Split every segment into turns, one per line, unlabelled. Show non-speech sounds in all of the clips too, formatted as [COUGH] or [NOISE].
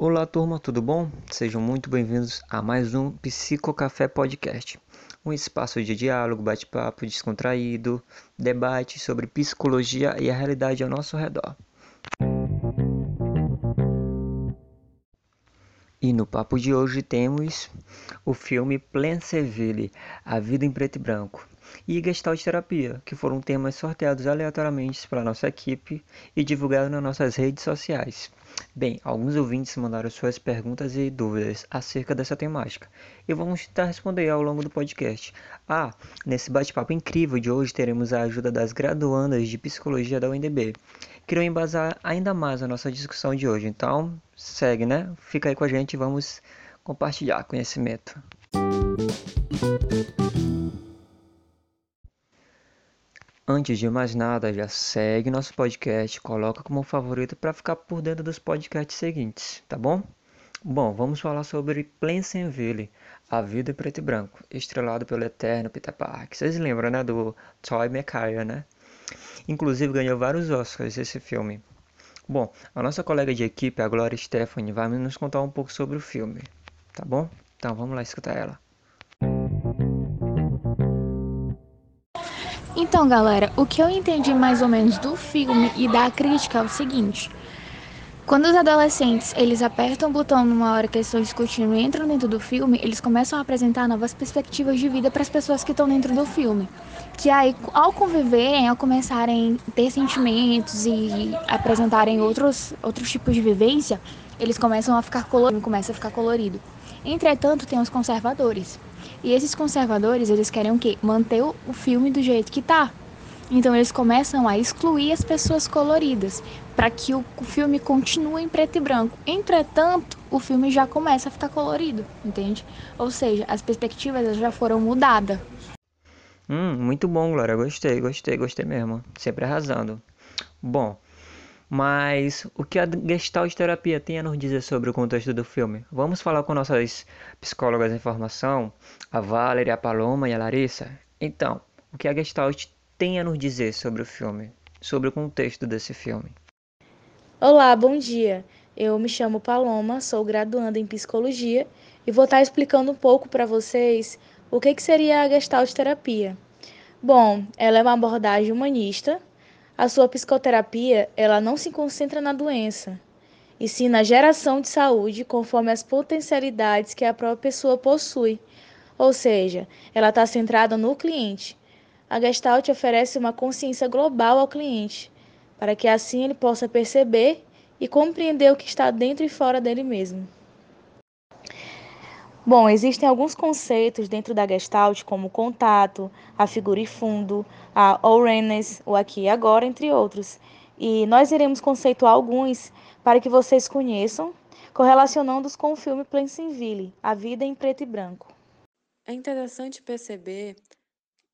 Olá, turma, tudo bom? Sejam muito bem-vindos a mais um Psicocafé Podcast, um espaço de diálogo, bate-papo descontraído, debate sobre psicologia e a realidade ao nosso redor. E no papo de hoje temos o filme Planceville, A Vida em Preto e Branco, e Gestalt Terapia, que foram temas sorteados aleatoriamente pela nossa equipe e divulgados nas nossas redes sociais. Bem, alguns ouvintes mandaram suas perguntas e dúvidas acerca dessa temática e vamos tentar responder ao longo do podcast. Ah, nesse bate-papo incrível de hoje teremos a ajuda das graduandas de psicologia da UNDB, que irão embasar ainda mais a nossa discussão de hoje. Então, segue, né? Fica aí com a gente e vamos compartilhar conhecimento. Antes de mais nada, já segue nosso podcast, coloca como favorito para ficar por dentro dos podcasts seguintes, tá bom? Bom, vamos falar sobre Plainville, A Vida em Preto e Branco, estrelado pelo eterno Peter Parker. Vocês lembram, né, do Toy McCarry, né? Inclusive ganhou vários Oscars esse filme. Bom, a nossa colega de equipe, a Gloria Stephanie, vai nos contar um pouco sobre o filme, tá bom? Então vamos lá escutar ela.
Então, galera, o que eu entendi mais ou menos do filme e da crítica é o seguinte: quando os adolescentes eles apertam o botão numa hora que eles estão discutindo e entram dentro do filme, eles começam a apresentar novas perspectivas de vida para as pessoas que estão dentro do filme. Que aí, ao conviverem, ao começarem a ter sentimentos e apresentarem outros, outros tipos de vivência, eles começam a ficar colorido, começa a ficar colorido. Entretanto, tem os conservadores, e esses conservadores, eles querem o quê? Manter o filme do jeito que tá. Então eles começam a excluir as pessoas coloridas para que o filme continue em preto e branco. Entretanto, o filme já começa a ficar colorido, entende? Ou seja, as perspectivas já foram mudadas.
Hum, muito bom, Glória. Gostei, gostei, gostei mesmo. Sempre arrasando. Bom, mas o que a Gestalt terapia tem a nos dizer sobre o contexto do filme? Vamos falar com nossas psicólogas em formação, a Valerie, a Paloma e a Larissa? Então, o que a Gestalt tem a nos dizer sobre o filme, sobre o contexto desse filme?
Olá, bom dia. Eu me chamo Paloma, sou graduanda em psicologia e vou estar explicando um pouco para vocês o que, que seria a Gestalt terapia. Bom, ela é uma abordagem humanista a sua psicoterapia, ela não se concentra na doença, e sim na geração de saúde conforme as potencialidades que a própria pessoa possui. Ou seja, ela está centrada no cliente. A Gestalt oferece uma consciência global ao cliente, para que assim ele possa perceber e compreender o que está dentro e fora dele mesmo. Bom, existem alguns conceitos dentro da Gestalt, como contato, a figura e fundo, a awareness, o aqui e agora, entre outros. E nós iremos conceituar alguns para que vocês conheçam, correlacionando-os com o filme Plainville, A Vida em Preto e Branco.
É interessante perceber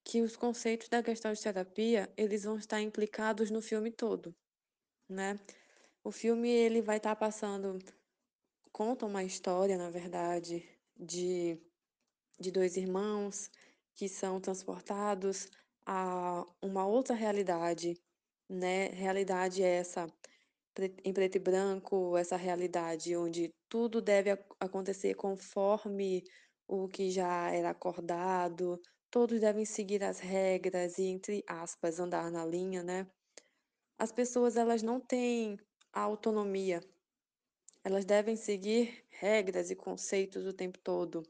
que os conceitos da Gestalt terapia, eles vão estar implicados no filme todo, né? O filme ele vai estar passando conta uma história, na verdade, de, de dois irmãos que são transportados a uma outra realidade, né? Realidade essa em preto e branco, essa realidade onde tudo deve acontecer conforme o que já era acordado, todos devem seguir as regras e, entre aspas, andar na linha, né? As pessoas, elas não têm autonomia elas devem seguir regras e conceitos o tempo todo.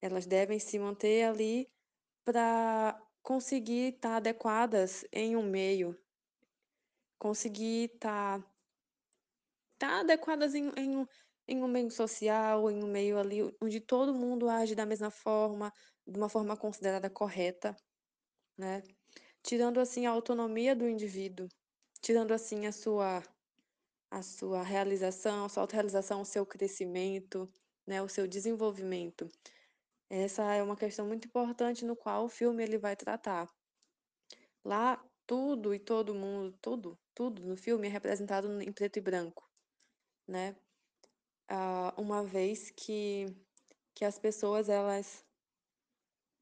Elas devem se manter ali para conseguir estar tá adequadas em um meio, conseguir estar tá, tá adequadas em, em, um, em um meio social, em um meio ali onde todo mundo age da mesma forma, de uma forma considerada correta, né? Tirando assim a autonomia do indivíduo, tirando assim a sua a sua realização, a sua autorrealização, o seu crescimento, né, o seu desenvolvimento. Essa é uma questão muito importante no qual o filme ele vai tratar. Lá, tudo e todo mundo, tudo, tudo no filme é representado em preto e branco, né? Ah, uma vez que, que as pessoas, elas,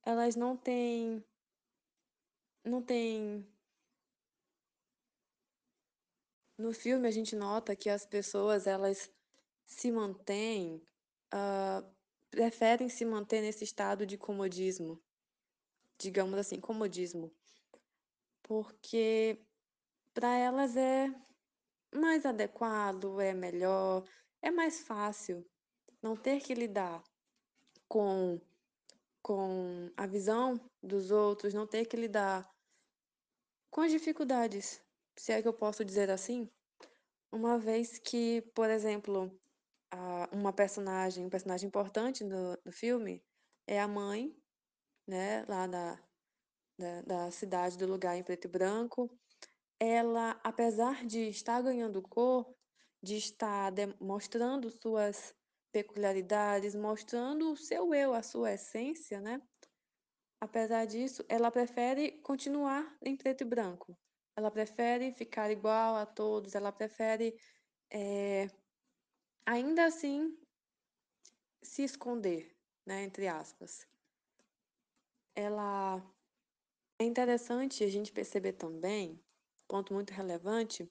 elas não têm, não têm No filme a gente nota que as pessoas elas se mantêm, uh, preferem se manter nesse estado de comodismo, digamos assim, comodismo, porque para elas é mais adequado, é melhor, é mais fácil não ter que lidar com, com a visão dos outros, não ter que lidar com as dificuldades, se é que eu posso dizer assim, uma vez que, por exemplo, uma personagem, um personagem importante no, no filme é a mãe, né, lá da, da, da cidade do lugar em preto e branco. Ela, apesar de estar ganhando cor, de estar mostrando suas peculiaridades, mostrando o seu eu, a sua essência, né? Apesar disso, ela prefere continuar em preto e branco. Ela prefere ficar igual a todos, ela prefere, é, ainda assim, se esconder, né, entre aspas. Ela é interessante a gente perceber também, ponto muito relevante,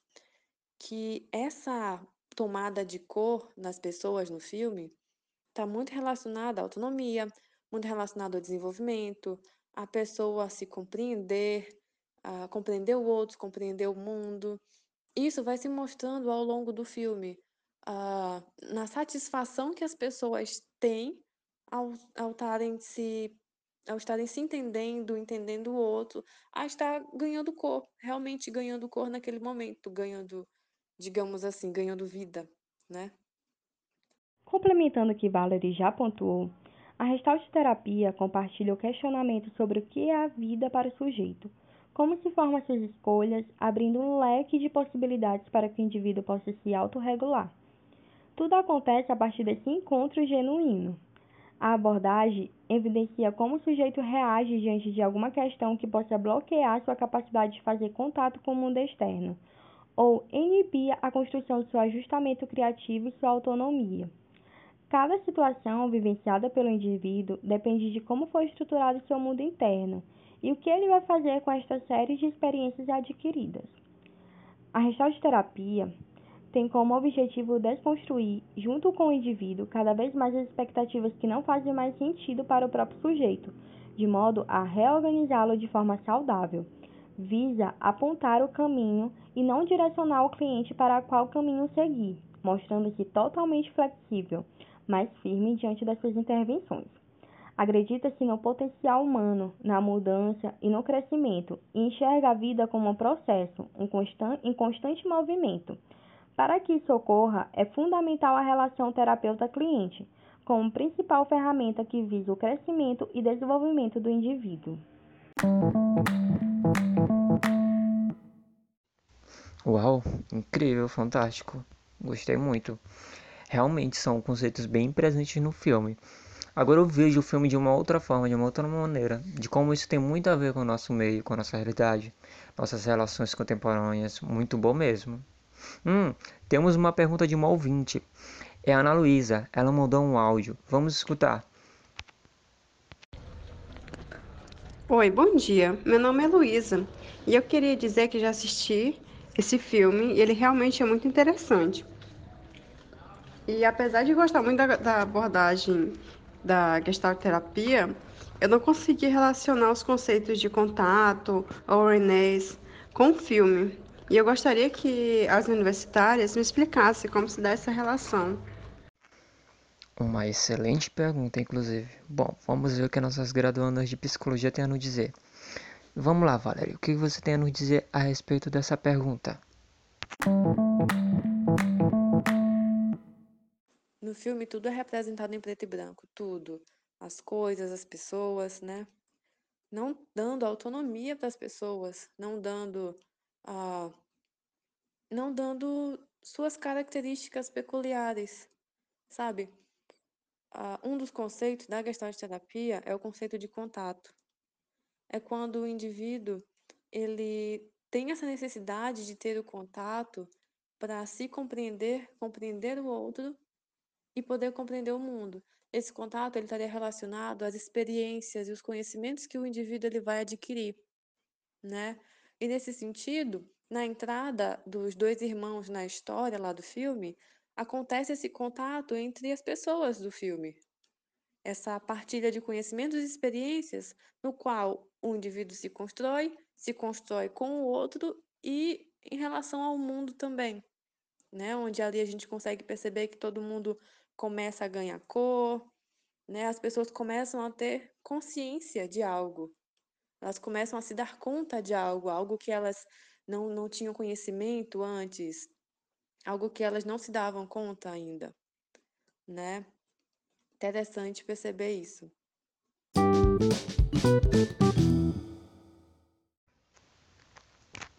que essa tomada de cor nas pessoas no filme está muito relacionada à autonomia, muito relacionado ao desenvolvimento, a pessoa se compreender, a compreender o outro, compreender o mundo. Isso vai se mostrando ao longo do filme, uh, na satisfação que as pessoas têm ao, ao estarem se ao estarem se entendendo, entendendo o outro, a estar ganhando cor, realmente ganhando cor naquele momento, ganhando, digamos assim, ganhando vida, né?
Complementando o que Valerie já pontuou, a Restart Terapia compartilha o questionamento sobre o que é a vida para o sujeito, como se forma suas escolhas, abrindo um leque de possibilidades para que o indivíduo possa se autorregular. Tudo acontece a partir desse encontro genuíno. A abordagem evidencia como o sujeito reage diante de alguma questão que possa bloquear sua capacidade de fazer contato com o mundo externo, ou inibir a construção de seu ajustamento criativo e sua autonomia. Cada situação vivenciada pelo indivíduo depende de como foi estruturado seu mundo interno e o que ele vai fazer com esta série de experiências adquiridas. A terapia tem como objetivo desconstruir, junto com o indivíduo, cada vez mais as expectativas que não fazem mais sentido para o próprio sujeito, de modo a reorganizá-lo de forma saudável. Visa apontar o caminho e não direcionar o cliente para qual caminho seguir, mostrando-se totalmente flexível mais firme diante das suas intervenções. Acredita-se no potencial humano, na mudança e no crescimento, e enxerga a vida como um processo um constan em constante movimento. Para que isso ocorra, é fundamental a relação terapeuta-cliente, como principal ferramenta que visa o crescimento e desenvolvimento do indivíduo.
Uau, incrível, fantástico. Gostei muito realmente são conceitos bem presentes no filme. Agora eu vejo o filme de uma outra forma, de uma outra maneira, de como isso tem muito a ver com o nosso meio, com a nossa realidade, nossas relações contemporâneas, muito bom mesmo. Hum, temos uma pergunta de uma ouvinte. É a Ana Luísa, ela mandou um áudio. Vamos escutar.
Oi, bom dia. Meu nome é Luísa e eu queria dizer que já assisti esse filme e ele realmente é muito interessante. E apesar de gostar muito da, da abordagem da gestalterapia, eu não consegui relacionar os conceitos de contato, ONS, com o filme. E eu gostaria que as universitárias me explicassem como se dá essa relação.
Uma excelente pergunta, inclusive. Bom, vamos ver o que nossas graduandas de psicologia têm a nos dizer. Vamos lá, Valério, o que você tem a nos dizer a respeito dessa pergunta?
No filme tudo é representado em preto e branco, tudo. As coisas, as pessoas, né? Não dando autonomia para as pessoas, não dando a uh, não dando suas características peculiares, sabe? Uh, um dos conceitos da Gestalt terapia é o conceito de contato. É quando o indivíduo ele tem essa necessidade de ter o contato para se compreender, compreender o outro e poder compreender o mundo. Esse contato ele estaria relacionado às experiências e os conhecimentos que o indivíduo ele vai adquirir, né? E nesse sentido, na entrada dos dois irmãos na história lá do filme, acontece esse contato entre as pessoas do filme. Essa partilha de conhecimentos e experiências no qual o indivíduo se constrói, se constrói com o outro e em relação ao mundo também, né? Onde ali a gente consegue perceber que todo mundo começa a ganhar cor, né? As pessoas começam a ter consciência de algo. Elas começam a se dar conta de algo, algo que elas não, não tinham conhecimento antes, algo que elas não se davam conta ainda, né? Interessante perceber isso.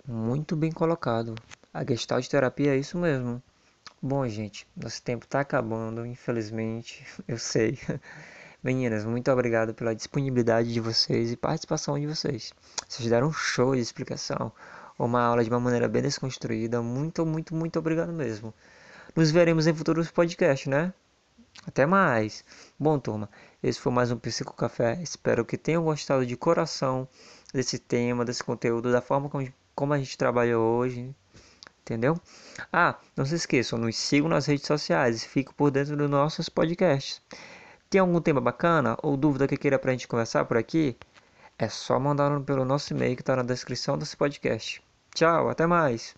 Muito bem colocado. A Gestalt terapia é isso mesmo. Bom, gente, nosso tempo está acabando, infelizmente, [LAUGHS] eu sei. [LAUGHS] Meninas, muito obrigado pela disponibilidade de vocês e participação de vocês. Vocês deram um show de explicação, uma aula de uma maneira bem desconstruída. Muito, muito, muito obrigado mesmo. Nos veremos em futuros podcasts, né? Até mais. Bom, turma, esse foi mais um Psico Café. Espero que tenham gostado de coração desse tema, desse conteúdo, da forma como, como a gente trabalha hoje. Entendeu? Ah, não se esqueçam, nos sigam nas redes sociais e fiquem por dentro dos nossos podcasts. Tem algum tema bacana ou dúvida que queira pra gente conversar por aqui? É só mandar pelo nosso e-mail que está na descrição desse podcast. Tchau, até mais!